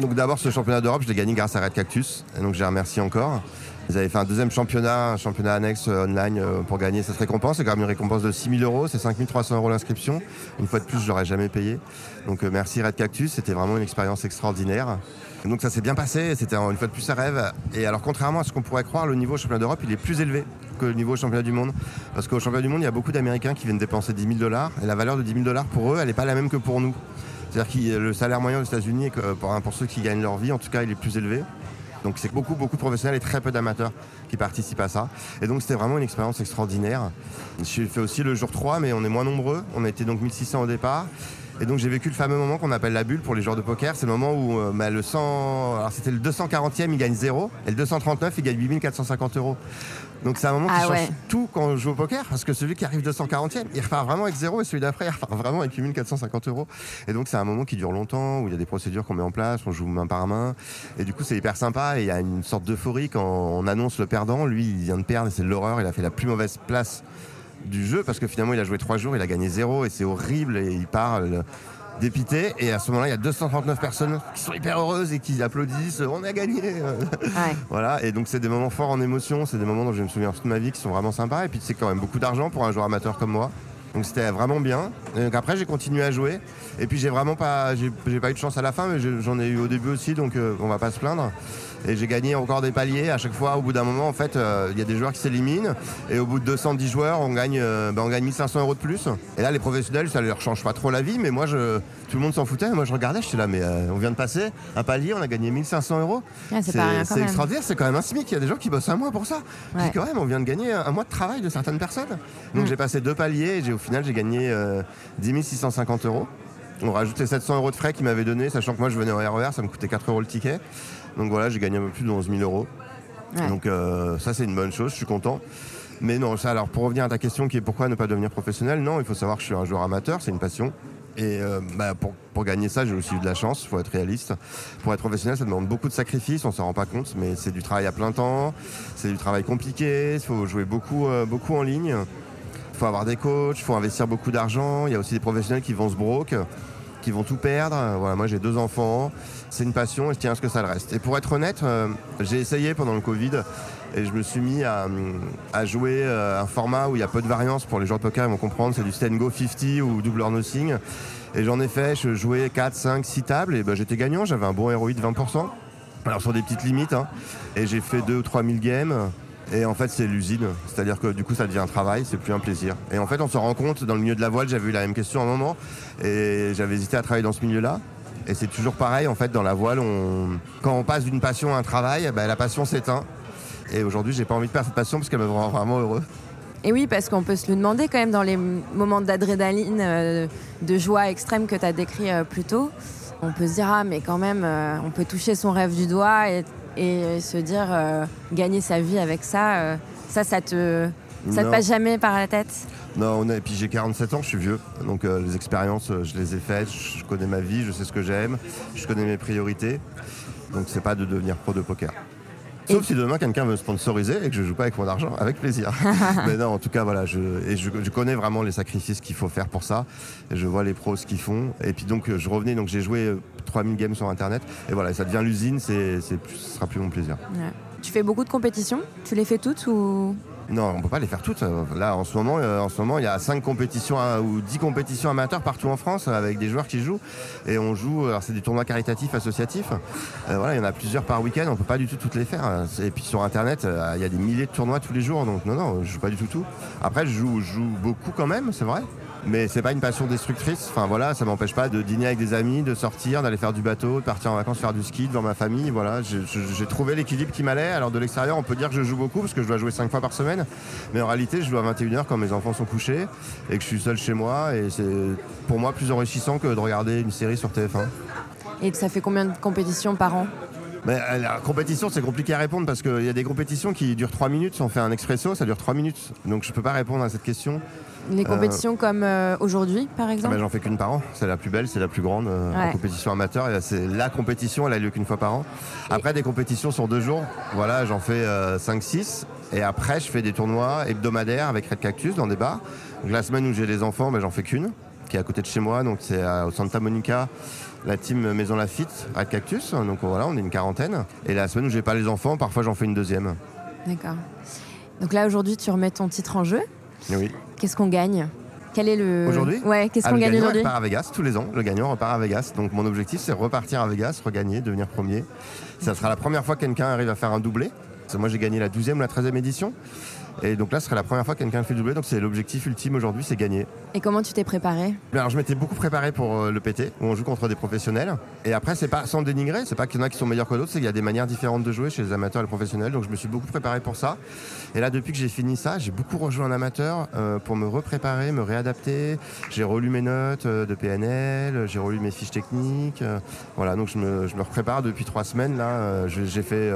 Donc d'abord, ce championnat d'Europe, je l'ai gagné grâce à Red Cactus. Et donc, je les remercie encore. Ils avaient fait un deuxième championnat, un championnat annexe euh, online euh, pour gagner cette récompense. C'est quand même une récompense de 6 000 euros, c'est 5 300 euros l'inscription. Une fois de plus, je l'aurais jamais payé. Donc euh, merci Red Cactus, c'était vraiment une expérience extraordinaire. Donc ça s'est bien passé, c'était une fois de plus un rêve. Et alors contrairement à ce qu'on pourrait croire, le niveau championnat d'Europe, il est plus élevé que le niveau championnat du monde. Parce qu'au championnat du monde, il y a beaucoup d'Américains qui viennent dépenser 10 000 dollars. Et la valeur de 10 000 dollars pour eux, elle n'est pas la même que pour nous. C'est-à-dire que le salaire moyen aux États-Unis, pour, pour ceux qui gagnent leur vie, en tout cas, il est plus élevé. Donc c'est beaucoup, beaucoup de professionnels et très peu d'amateurs qui participent à ça. Et donc c'était vraiment une expérience extraordinaire. J'ai fait aussi le jour 3, mais on est moins nombreux. On été donc 1600 au départ. Et donc j'ai vécu le fameux moment qu'on appelle la bulle pour les joueurs de poker. C'est le moment où euh, bah, le 100, alors c'était le 240e, il gagne 0, et le 239, il gagne 8450 euros. Donc c'est un moment qui ah change tout quand on joue au poker, parce que celui qui arrive 240e, il repart vraiment avec 0, et celui d'après, il repart vraiment avec 8450 euros. Et donc c'est un moment qui dure longtemps, où il y a des procédures qu'on met en place, on joue main par main, et du coup c'est hyper sympa, et il y a une sorte d'euphorie quand on annonce le perdant. Lui, il vient de perdre, et c'est l'horreur, il a fait la plus mauvaise place du jeu parce que finalement il a joué trois jours, il a gagné zéro et c'est horrible et il part dépité. Et à ce moment-là, il y a 239 personnes qui sont hyper heureuses et qui applaudissent. On a gagné. (laughs) voilà. Et donc c'est des moments forts en émotion. C'est des moments dont je me souviens toute ma vie qui sont vraiment sympas. Et puis c'est quand même beaucoup d'argent pour un joueur amateur comme moi. Donc c'était vraiment bien. Donc après j'ai continué à jouer. Et puis j'ai vraiment pas, j'ai pas eu de chance à la fin, mais j'en ai eu au début aussi, donc euh, on va pas se plaindre et j'ai gagné encore des paliers. À chaque fois, au bout d'un moment, en fait, euh, il y a des joueurs qui s'éliminent et au bout de 210 joueurs, on gagne, euh, ben, on gagne 1500 euros de plus. Et là, les professionnels, ça leur change pas trop la vie, mais moi, je, tout le monde s'en foutait. Moi, je regardais, j'étais là, mais euh, on vient de passer un palier, on a gagné 1500 euros. c'est extraordinaire, c'est quand même un SMIC. Il y a des gens qui bossent un mois pour ça. Ouais. quand même, on vient de gagner un mois de travail de certaines personnes. Donc mm. j'ai passé deux paliers et au final, j'ai gagné 10 650 euros. On rajoutait 700 euros de frais qu'ils m'avaient donné, sachant que moi je venais au RER, ça me coûtait 4 euros le ticket. Donc voilà, j'ai gagné un peu plus de 11 000 euros. Donc euh, ça, c'est une bonne chose, je suis content. Mais non, ça, alors pour revenir à ta question qui est pourquoi ne pas devenir professionnel, non, il faut savoir que je suis un joueur amateur, c'est une passion. Et euh, bah, pour, pour, gagner ça, j'ai aussi eu de la chance, il faut être réaliste. Pour être professionnel, ça demande beaucoup de sacrifices, on s'en rend pas compte, mais c'est du travail à plein temps, c'est du travail compliqué, il faut jouer beaucoup, euh, beaucoup en ligne, il faut avoir des coachs, il faut investir beaucoup d'argent, il y a aussi des professionnels qui vont se broke vont tout perdre. Voilà, moi j'ai deux enfants, c'est une passion et je tiens à ce que ça le reste. Et pour être honnête, euh, j'ai essayé pendant le Covid et je me suis mis à, jouer euh, un format où il y a peu de variance pour les joueurs de poker, ils vont comprendre, c'est du stand go 50 ou double or nothing. Et j'en ai fait, je jouais 4, 5, 6 tables et ben, j'étais gagnant, j'avais un bon ROI de 20%. Alors sur des petites limites, hein. et j'ai fait 2 ou 3 000 games. Et en fait, c'est l'usine. C'est-à-dire que du coup, ça devient un travail, c'est plus un plaisir. Et en fait, on se rend compte, dans le milieu de la voile, j'avais eu la même question à un moment. Et j'avais hésité à travailler dans ce milieu-là. Et c'est toujours pareil, en fait, dans la voile, quand on passe d'une passion à un travail, ben, la passion s'éteint. Et aujourd'hui, j'ai pas envie de perdre cette passion parce qu'elle me rend vraiment heureux. Et oui, parce qu'on peut se le demander quand même dans les moments d'adrénaline, euh, de joie extrême que tu as décrit euh, plus tôt. On peut se dire, ah, mais quand même, euh, on peut toucher son rêve du doigt et et se dire euh, gagner sa vie avec ça, euh, ça, ça te, ça te passe jamais par la tête? Non, et puis j'ai 47 ans, je suis vieux, donc euh, les expériences, je les ai faites, je connais ma vie, je sais ce que j'aime, je connais mes priorités, donc c'est pas de devenir pro de poker. Sauf si demain quelqu'un veut sponsoriser et que je joue pas avec mon argent, avec plaisir. (laughs) Mais non, en tout cas, voilà, je, et je, connais vraiment les sacrifices qu'il faut faire pour ça. Et je vois les pros ce qu'ils font. Et puis donc, je revenais, donc j'ai joué 3000 games sur Internet. Et voilà, ça devient l'usine, c'est, ce sera plus mon plaisir. Tu fais beaucoup de compétitions Tu les fais toutes ou non, on peut pas les faire toutes. Là, en ce moment, euh, en ce moment, il y a 5 compétitions euh, ou 10 compétitions amateurs partout en France avec des joueurs qui jouent. Et on joue, alors c'est des tournois caritatifs, associatifs. Euh, voilà, il y en a plusieurs par week-end, on peut pas du tout toutes les faire. Et puis sur Internet, il y a des milliers de tournois tous les jours, donc non, non, je joue pas du tout tout. Après, je joue, je joue beaucoup quand même, c'est vrai mais c'est pas une passion destructrice. Enfin voilà, ça m'empêche pas de dîner avec des amis, de sortir, d'aller faire du bateau, de partir en vacances, faire du ski devant ma famille. Voilà, j'ai trouvé l'équilibre qui m'allait. Alors de l'extérieur, on peut dire que je joue beaucoup parce que je dois jouer 5 fois par semaine, mais en réalité, je joue à 21h quand mes enfants sont couchés et que je suis seul chez moi et c'est pour moi plus enrichissant que de regarder une série sur TF1. Et ça fait combien de compétitions par an? Mais euh, la compétition, c'est compliqué à répondre parce qu'il y a des compétitions qui durent 3 minutes. Si on fait un expresso, ça dure 3 minutes. Donc je peux pas répondre à cette question. Les compétitions comme euh, aujourd'hui, par exemple ah ben, J'en fais qu'une par an. C'est la plus belle, c'est la plus grande euh, compétition amateur. C'est la compétition, elle a lieu qu'une fois par an. Après, des compétitions sur deux jours, voilà, j'en fais 5-6. Et après, je fais des tournois hebdomadaires avec Red Cactus dans des bars. Donc, la semaine où j'ai les enfants, ben, j'en fais qu'une, qui est à côté de chez moi. Donc c'est au Santa Monica la team Maison Lafitte à Cactus. Donc voilà, on est une quarantaine. Et la semaine où j'ai pas les enfants, parfois j'en fais une deuxième. D'accord. Donc là aujourd'hui, tu remets ton titre en jeu. Oui. Qu'est-ce qu'on gagne? Quel est le. Aujourd'hui? Ouais, qu'est-ce Ah, qu'on gagne aujourd'hui? repart à Vegas tous les ans. Le gagnant repart à Vegas. Donc mon objectif, c'est repartir à Vegas, regagner, devenir premier. Ça sera la première fois que quelqu'un arrive à faire un doublé. Parce que Moi, j'ai gagné la 12e ou la 13e édition. Et donc là, ce serait la première fois que quelqu'un fait le doublé. Donc c'est l'objectif ultime aujourd'hui, c'est gagner. Et comment tu t'es préparé? Mais Alors je m'étais beaucoup préparé pour euh, le PT, où on joue contre des professionnels. Et après, c'est pas sans dénigrer, c'est pas qu'il y en a qui sont meilleurs que d'autres, c'est qu'il y a des manières différentes de jouer chez les amateurs et les professionnels. Donc je me suis beaucoup préparé pour ça. Et là, depuis que j'ai fini ça, j'ai beaucoup rejoint un amateur euh, pour me repréparer, me réadapter. J'ai relu mes notes euh, de PNL, j'ai relu mes fiches techniques. euh, voilà, donc je me, je me reprépare depuis trois semaines. Là, j'ai fait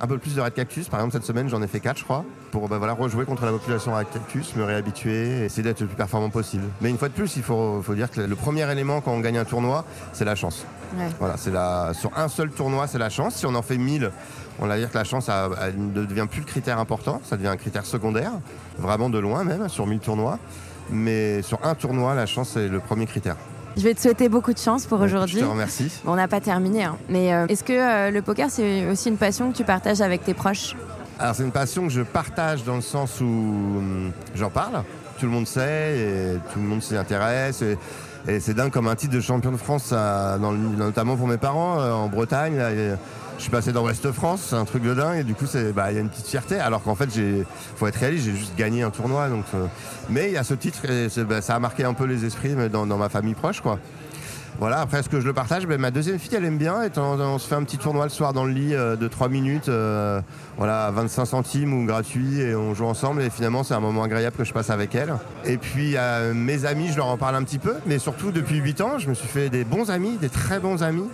un peu plus de raid cactus. Par exemple, cette semaine, j'en ai fait quatre, je crois, pour bah, voilà, rejouer contre la population raid cactus, me réhabituer, essayer d'être le plus performant possible. Mais une fois de plus, il faut, faut dire que le premier élément quand on gagne un tournoi, c'est la chance. Ouais. Voilà, c'est la, sur un seul tournoi, c'est la chance. Si on en fait 1000, on va dire que la chance ne devient plus le critère important, ça devient un critère secondaire, vraiment de loin même, sur 1000 tournois. Mais sur un tournoi, la chance c'est le premier critère. Je vais te souhaiter beaucoup de chance pour aujourd'hui. Je te remercie. Bon, on n'a pas terminé, hein. mais euh, est-ce que euh, le poker, c'est aussi une passion que tu partages avec tes proches? Alors c'est une passion que je partage dans le sens où hum, j'en parle, tout le monde sait et tout le monde s'y intéresse. Et, c'est dingue comme un titre de champion de France, notamment pour mes parents euh, en Bretagne. je suis passé dans Ouest France, c'est un truc de dingue. Et du coup, bah, il y a une petite fierté. Alors qu'en fait, il faut être réaliste, j'ai juste gagné un tournoi. Euh, mais il y a ce titre bah, ça a marqué un peu les esprits dans, ma famille proche. Voilà, après, est-ce que je le partage Ben, Ma deuxième fille, elle aime bien. Et on, se fait un petit tournoi le soir dans le lit euh, de 3 minutes, euh, voilà, à 25 centimes ou gratuit, et on joue ensemble. Et finalement, c'est un moment agréable que je passe avec elle. Et puis, mes amis, je leur en parle un petit peu. Mais surtout, depuis 8 ans, je me suis fait des bons amis, des très bons amis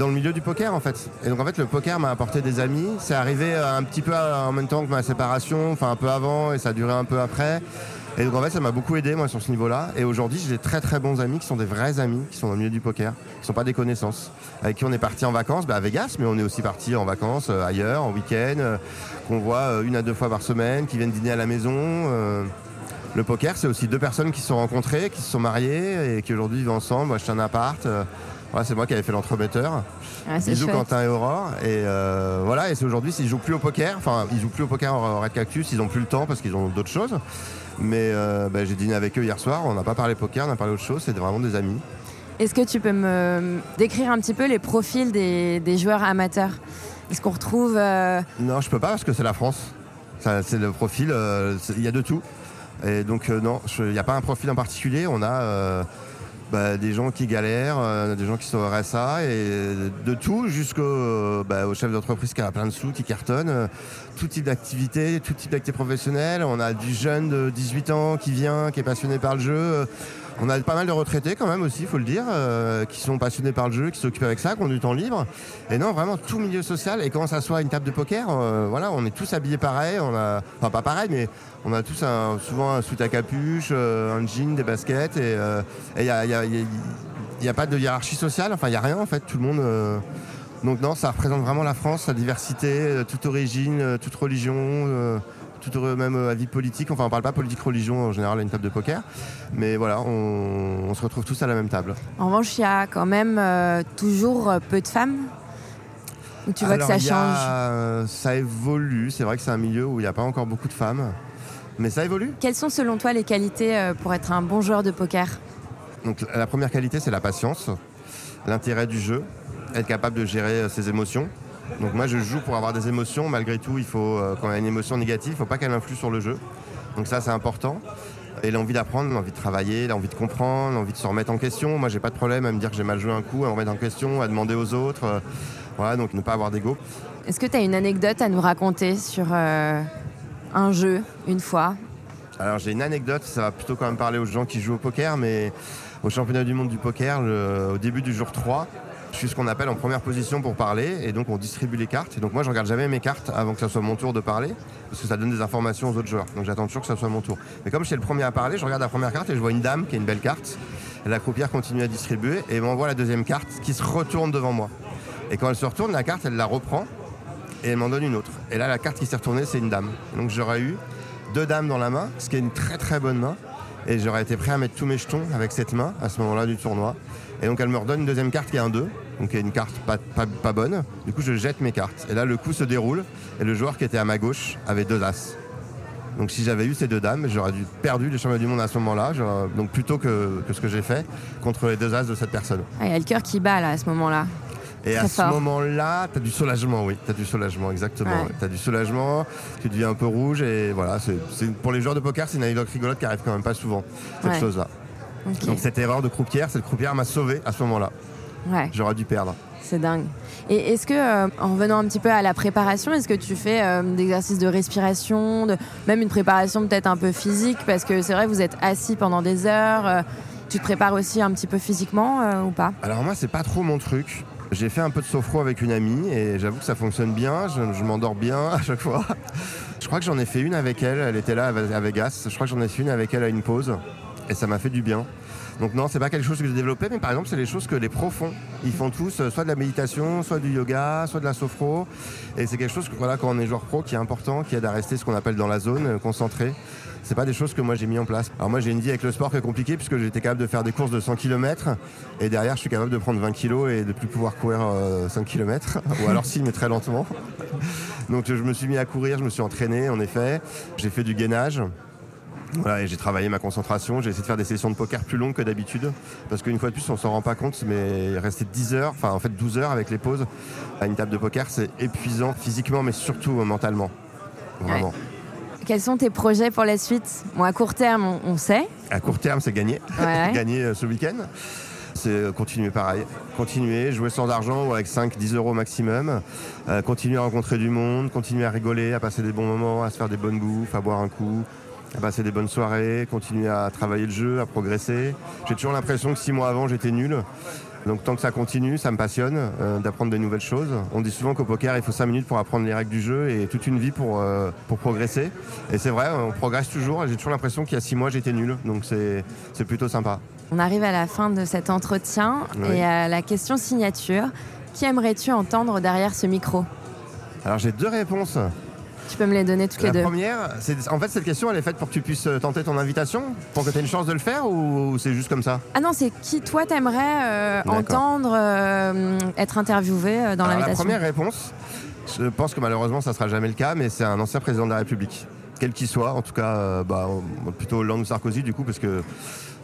dans le milieu du poker en fait. Et donc en fait le poker m'a apporté des amis. C'est arrivé euh, un petit peu en même temps que ma séparation, enfin un peu avant et ça a duré un peu après. Et donc en fait ça m'a beaucoup aidé moi sur ce niveau-là. Et aujourd'hui j'ai des très très bons amis qui sont des vrais amis, qui sont dans le milieu du poker, qui sont pas des connaissances, avec qui on est parti en vacances bah, à Vegas, mais on est aussi parti en vacances euh, ailleurs, en week-end, euh, qu'on voit euh, une à deux fois par semaine, qui viennent dîner à la maison. le poker c'est aussi deux personnes qui se sont rencontrées, qui se sont mariées et qui aujourd'hui vivent ensemble. J'étais un appart. C'est moi qui avais fait l'entremetteur. C'est Bisous chouette. Quentin et Aurore. Et euh, voilà, et c'est aujourd'hui, s'ils jouent plus au poker, enfin, ils jouent plus au poker en Red Cactus, ils ont plus le temps parce qu'ils ont d'autres choses. Mais euh, bah, j'ai dîné avec eux hier soir, on n'a pas parlé poker, on a parlé autre chose, c'est vraiment des amis. Est-ce que tu peux me décrire un petit peu les profils des, des joueurs amateurs? Est-ce qu'on retrouve. euh, Non, je peux pas parce que c'est la France. C'est le profil, il y a de tout. Et donc, non, il n'y a pas un profil en particulier. On a bah, des gens qui galèrent, euh, des gens qui sont au RSA, et de tout jusqu'au euh, bah, chef d'entreprise qui a plein de sous, qui cartonne. euh, tout type d'activité, tout type d'activité professionnelle. On a du jeune de 18 ans qui vient, qui est passionné par le jeu. On a pas mal de retraités quand même aussi, il faut le dire, euh, qui sont passionnés par le jeu, qui s'occupent avec ça, qui ont du temps libre. Et non, vraiment tout milieu social. Et quand on s'assoit à une table de poker, euh, voilà, on est tous habillés pareil. On a, enfin pas pareil, mais on a tous souvent un soute à capuche, euh, un jean, des baskets. Et il n'y a, a- pas de hiérarchie sociale. Enfin, il n'y a rien en fait. Tout le monde. donc non, ça représente vraiment la France, sa diversité, toute origine, toute religion, toute euh, même euh, avis politique. Enfin, on parle pas politique-religion en général à une table de poker, mais voilà, on, on se retrouve tous à la même table. En revanche, il y a quand même euh, toujours euh, peu de femmes Ou tu vois Alors, que ça a- change Ça évolue. C'est vrai que c'est un milieu où il n'y a pas encore beaucoup de femmes, mais ça évolue. Quelles sont selon toi les qualités pour être un bon joueur de poker? Donc la première qualité, c'est la patience, l'intérêt du jeu, être capable de gérer ses émotions. Donc moi, je joue pour avoir des émotions. Malgré tout, il faut, euh, quand y a une émotion négative, il ne faut pas qu'elle influe sur le jeu. Donc ça, c'est important. Et l'envie d'apprendre, l'envie de travailler, l'envie de comprendre, l'envie de se remettre en question. Moi, j'ai pas de problème à me dire que j'ai mal joué un coup, à me remettre en question, à demander aux autres. euh, voilà, donc ne pas avoir d'ego. Est-ce que tu as une anecdote à nous raconter sur euh, un jeu, une fois? Alors j'ai une anecdote, ça va plutôt quand même parler aux gens qui jouent au poker, mais au championnat du monde du poker, le- au début du jour 3, je suis ce qu'on appelle en première position pour parler, et donc on distribue les cartes. Et donc moi je regarde jamais mes cartes avant que ça soit mon tour de parler, parce que ça donne des informations aux autres joueurs. Donc j'attends toujours que ça soit mon tour. Mais comme je suis le premier à parler, je regarde la première carte et je vois une dame qui a une belle carte. La croupière continue à distribuer et m'envoie la deuxième carte qui se retourne devant moi. Et quand elle se retourne, la carte, elle la reprend et elle m'en donne une autre. Et là, la carte qui s'est retournée, c'est une dame. Donc j'aurais eu deux dames dans la main, ce qui est une très très bonne main. Et j'aurais été prêt à mettre tous mes jetons avec cette main à ce moment-là du tournoi. Et donc elle me redonne une deuxième carte qui est un 2, donc qui est une carte pas, pas, pas bonne. Du coup, je jette mes cartes. Et là, le coup se déroule. Et le joueur qui était à ma gauche avait deux as. Donc si j'avais eu ces deux dames, j'aurais dû perdu les championnats du monde à ce moment-là, donc plutôt que, ce que j'ai fait contre les deux as de cette personne. Ah, il y a le cœur qui bat là à ce moment-là. Et à ce moment-là, tu as du soulagement, oui. Tu as du soulagement, exactement. Tu as du soulagement, tu deviens un peu rouge. Et voilà, c'est, pour les joueurs de poker, c'est une anecdote rigolote qui arrive quand même pas souvent, cette chose-là. Donc cette erreur de croupière, cette croupière m'a sauvé à ce moment-là. J'aurais dû perdre. C'est dingue. Et est-ce que, euh, en revenant un petit peu à la préparation, est-ce que tu fais euh, des exercices de respiration, de, même une préparation peut-être un peu physique? Parce que c'est vrai, vous êtes assis pendant des heures. Euh, tu te prépares aussi un petit peu physiquement ou pas? Alors moi, c'est pas trop mon truc. J'ai fait un peu de sophro avec une amie et j'avoue que ça fonctionne bien. Je, m'endors bien à chaque fois. (laughs) Je crois que j'en ai fait une avec elle. Elle était là à Vegas. Je crois que j'en ai fait une avec elle à une pause et ça m'a fait du bien. Donc non, c'est pas quelque chose que j'ai développé, mais par exemple, c'est les choses que les pros font. Ils font tous euh, soit de la méditation, soit du yoga, soit de la sophro. Et c'est quelque chose que, voilà, quand on est joueur pro qui est important, qui aide à rester ce qu'on appelle dans la zone, euh, concentré. C'est pas des choses que moi j'ai mis en place. Alors moi j'ai une vie avec le sport qui est compliquée puisque j'étais capable de faire des courses de 100 km et derrière je suis capable de prendre 20 kg et de plus pouvoir courir 5 euh, km (laughs) ou alors si mais très lentement. (laughs) Donc je me suis mis à courir, je me suis entraîné en effet, j'ai fait du gainage. Voilà, j'ai travaillé ma concentration, j'ai essayé de faire des sessions de poker plus longues que d'habitude, parce qu'une fois de plus, on s'en rend pas compte, mais rester 10 heures, enfin en fait 12 heures avec les pauses à une table de poker, c'est épuisant physiquement, mais surtout mentalement. Vraiment. Quels sont tes projets pour la suite? Moi, à court terme, on, sait. À court terme, c'est gagner. (laughs) gagner euh, ce week-end. C'est euh, continuer pareil. Continuer, jouer sans argent ou avec 5-10 euros maximum. Euh, continuer à rencontrer du monde, continuer à rigoler, à passer des bons moments, à se faire des bonnes bouffes, à boire un coup, passer des bonnes soirées, continuer à travailler le jeu, à progresser. J'ai toujours l'impression que six mois avant, j'étais nul. Donc tant que ça continue, ça me passionne euh, d'apprendre des nouvelles choses. On dit souvent qu'au poker, il faut cinq minutes pour apprendre les règles du jeu et toute une vie pour, euh, pour progresser. Et c'est vrai, on progresse toujours. J'ai toujours l'impression qu'il y a six mois, j'étais nul. Donc c'est plutôt sympa. On arrive à la fin de cet entretien et à la question signature. Qui aimerais-tu entendre derrière ce micro? Alors j'ai deux réponses. Tu peux me les donner toutes les deux. La première, en fait, cette question, elle est faite pour que tu puisses euh, tenter ton invitation Pour que tu aies une chance de le faire ou c'est juste comme ça? Ah non, c'est qui toi t'aimerais euh, entendre euh, être interviewé dans l'invitation La première réponse, je pense que malheureusement, ça sera jamais le cas, mais c'est un ancien président de la République. Quel qu'il soit, en tout cas, bah, plutôt Hollande ou Sarkozy, du coup, parce que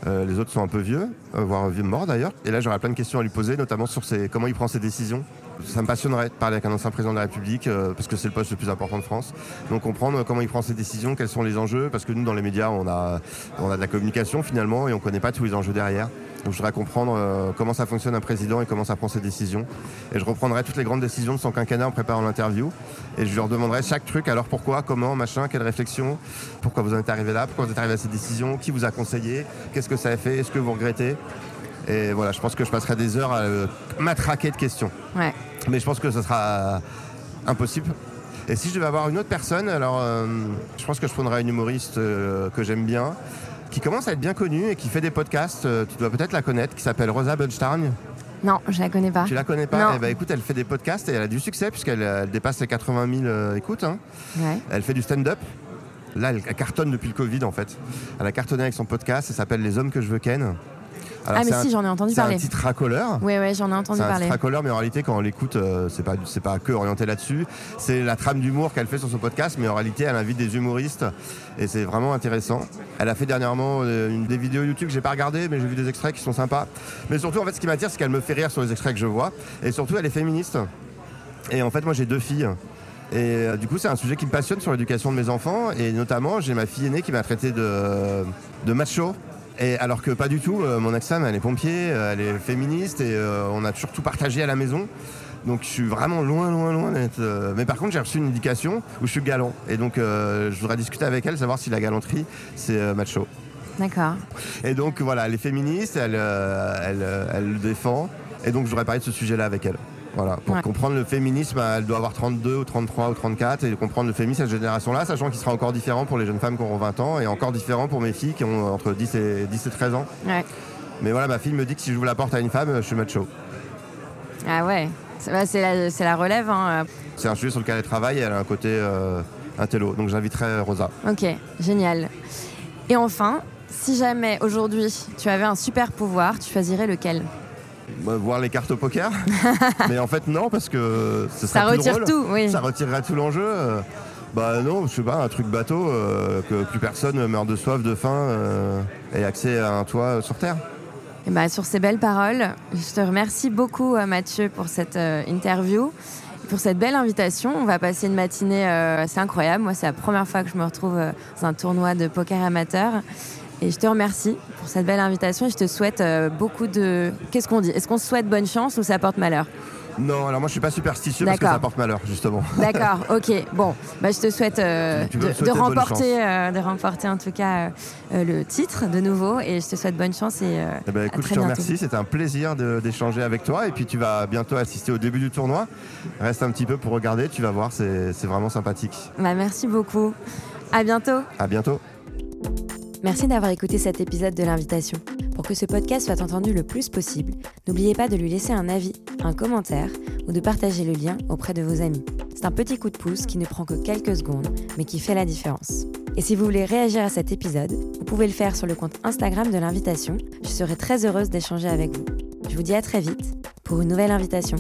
les autres sont un peu vieux, voire vieux morts d'ailleurs. Et là, j'aurais plein de questions à lui poser, notamment sur comment il prend ses décisions ça me passionnerait de parler avec un ancien président de la République euh, parce que c'est le poste le plus important de France. Donc comprendre comment il prend ses décisions, quels sont les enjeux, parce que nous dans les médias on a, on a de la communication finalement et on ne connaît pas tous les enjeux derrière. Donc je voudrais comprendre euh, comment ça fonctionne un président et comment ça prend ses décisions. Et je reprendrai toutes les grandes décisions de son quinquennat en préparant l'interview. Et je lui demanderai chaque truc, alors pourquoi, comment, machin, quelle réflexion, pourquoi vous en êtes arrivé là, pourquoi vous êtes arrivé à cette décision, qui vous a conseillé, qu'est-ce que ça a fait, est-ce que vous regrettez? Et voilà, je pense que je passerai des heures à euh, m'attraquer de questions. Ouais. Mais je pense que ce sera impossible. Et si je devais avoir une autre personne, alors euh, je pense que je prendrais une humoriste euh, que j'aime bien, qui commence à être bien connue et qui fait des podcasts. Euh, tu dois peut-être la connaître, qui s'appelle Rosa Bunstein. Non, je la connais pas. Tu la connais pas? Eh ben, écoute, elle fait des podcasts et elle a du succès puisqu'elle dépasse les 80 000 écoutes. Hein. Elle fait du stand-up. Là, elle, cartonne depuis le Covid en fait. Elle a cartonné avec son podcast. Ça s'appelle Les hommes que je veux ken ah mais si, j'en ai entendu parler. C'est un titre racoleur? Oui, oui, j'en ai entendu parler. C'est un titre racoleur, mais en réalité, quand on l'écoute, euh, c'est pas, c'est pas que orienté là-dessus. C'est la trame d'humour qu'elle fait sur son podcast, mais en réalité, elle invite des humoristes et c'est vraiment intéressant. Elle a fait dernièrement euh, une, des vidéos YouTube que j'ai pas regardé, mais j'ai vu des extraits qui sont sympas. Mais surtout, en fait, ce qui m'attire, c'est qu'elle me fait rire sur les extraits que je vois. Et surtout, elle est féministe. Et en fait, moi, j'ai deux filles. Et euh, du coup, c'est un sujet qui me passionne sur l'éducation de mes enfants. Et notamment, j'ai ma fille aînée qui m'a traité de, de macho et alors que pas du tout, euh, mon ex-femme, elle est pompier, euh, elle est féministe et euh, on a toujours tout partagé à la maison. Donc je suis vraiment loin, loin, loin d'être. Mais par contre, j'ai reçu une indication où je suis galant. Et donc je voudrais discuter avec elle, savoir si la galanterie, c'est macho. D'accord. Et donc voilà, elle est féministe, elle, elle, elle le défend. Et donc je voudrais parler de ce sujet-là avec elle. Voilà, pour comprendre le féminisme, elle doit avoir 32 ou 33 ou 34 et comprendre le féminisme à cette génération-là, sachant qu'il sera encore différent pour les jeunes femmes qui auront 20 ans et encore différent pour mes filles qui ont entre 10 et, 10 et 13 ans. Mais voilà, ma fille me dit que si j'ouvre la porte à une femme, je suis macho. Ah ouais, c'est la, la, relève. Hein. C'est un sujet sur lequel elle travaille et elle a un côté euh, intello. Donc j'inviterai Rosa. Ok, génial. Et enfin, si jamais aujourd'hui tu avais un super pouvoir, tu choisirais lequel? Bah, voir les cartes au poker. (laughs) mais en fait, non, parce que ça retire tout, oui. Ça retirerait tout l'enjeu. Bah non, je sais pas, un truc bateau, euh, que plus personne meurt de soif, de faim, euh, ait accès à un toit sur Terre. Et bah, sur ces belles paroles, je te remercie beaucoup euh, Mathieu pour cette euh, interview, pour cette belle invitation. On va passer une matinée euh, assez incroyable. Moi, c'est la première fois que je me retrouve euh, dans un tournoi de poker amateur. Et je te remercie pour cette belle invitation et je te souhaite euh, beaucoup de... Qu'est-ce qu'on dit? Est-ce qu'on se souhaite bonne chance ou ça porte malheur? Non, alors moi je suis pas superstitieux parce que ça porte malheur, justement. (laughs) D'accord, ok. Bon, bah, je te souhaite euh, de, remporter, euh, de remporter en tout cas euh, le titre de nouveau et je te souhaite bonne chance et Eh ben, à écoute, très je te remercie, c'était un plaisir d'échanger avec toi et puis tu vas bientôt assister au début du tournoi. Reste un petit peu pour regarder, tu vas voir, c'est c'est vraiment sympathique. Bah, merci beaucoup. À bientôt. À bientôt. Merci d'avoir écouté cet épisode de l'invitation. Pour que ce podcast soit entendu le plus possible, n'oubliez pas de lui laisser un avis, un commentaire ou de partager le lien auprès de vos amis. C'est un petit coup de pouce qui ne prend que quelques secondes, mais qui fait la différence. Et si vous voulez réagir à cet épisode, vous pouvez le faire sur le compte Instagram de l'invitation. Je serai très heureuse d'échanger avec vous. Je vous dis à très vite pour une nouvelle invitation.